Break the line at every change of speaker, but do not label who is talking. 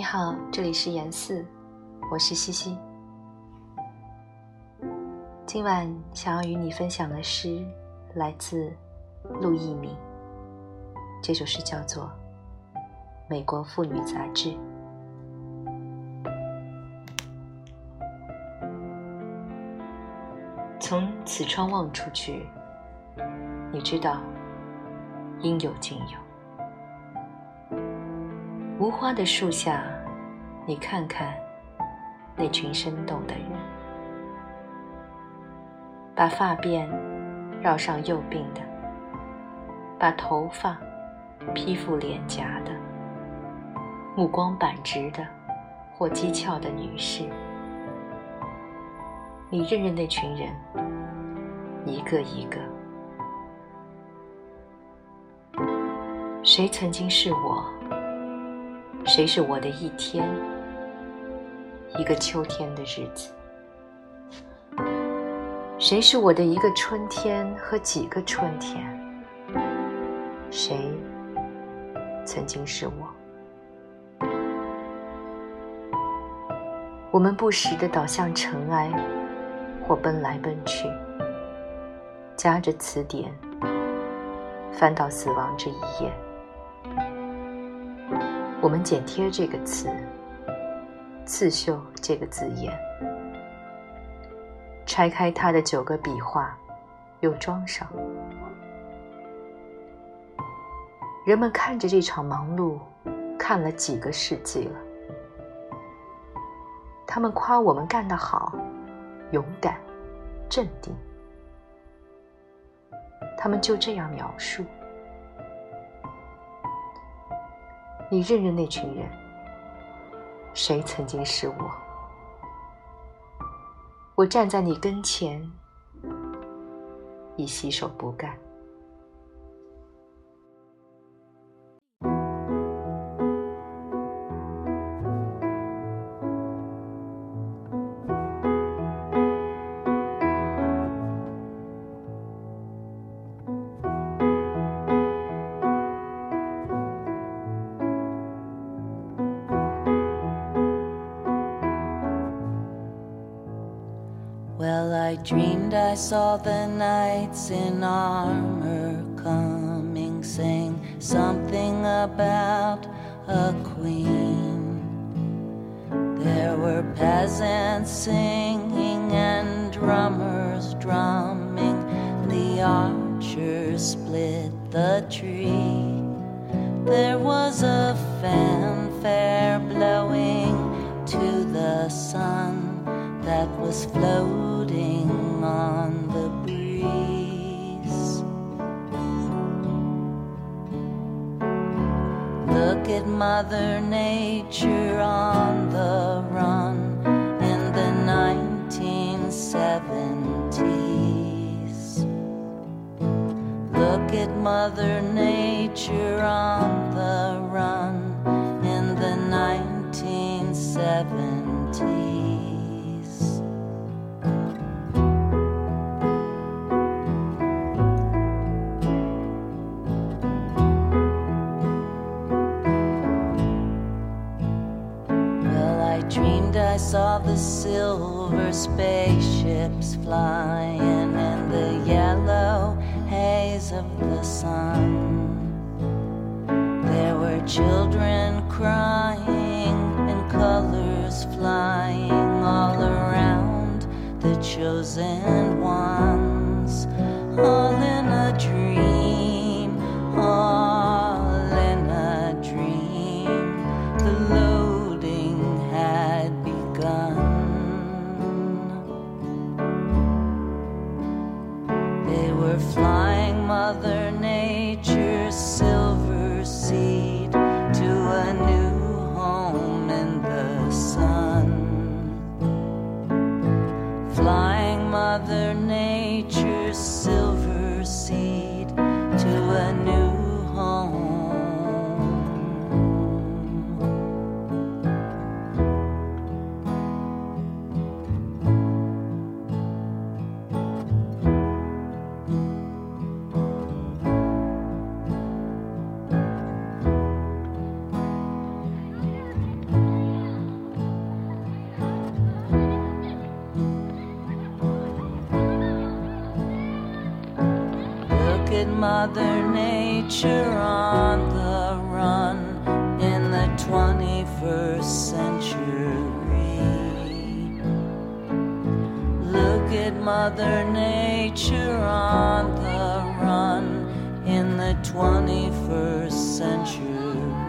你好，这里是言四，我是西西。今晚想要与你分享的诗来自陆一鸣，这首诗叫做《美国妇女杂志》。从此窗望出去，你知道，应有尽有。无花的树下，你看看那群生动的人。把发辫绕上右鬓的，把头发披覆脸颊的，目光板直的或讥诮的女士，你认认那群人，一个一个，谁曾经是我？谁是我的一天？一个秋天的日子。谁是我的一个春天和几个春天？谁曾经是我？我们不时地倒向尘埃，或奔来奔去，夹着词典，翻到死亡这一页。我们剪贴这个词，刺绣这个字眼。拆开他的九个笔画，又装上。人们看着这场忙碌，看了几个世纪了。他们夸我们干得好，勇敢，镇定。他们就这样描述。你认认那群人，谁曾经是我？我站在你跟前，已洗手不干。
Well, I dreamed I saw the knights in armor coming, saying something about a queen. There were peasants singing and drummers drumming. The archers split the tree. There was a fanfare was floating on the breeze. Look at Mother Nature on the run in the 1970s. Look at Mother Nature on the run in the 1970s. Spaceships flying in the yellow haze of the sun. There were children crying and colors flying all around the chosen ones, all in a dream. All in a dream. The to a new Mother Nature on the run in the 21st century. Look at Mother Nature on the run in the 21st century.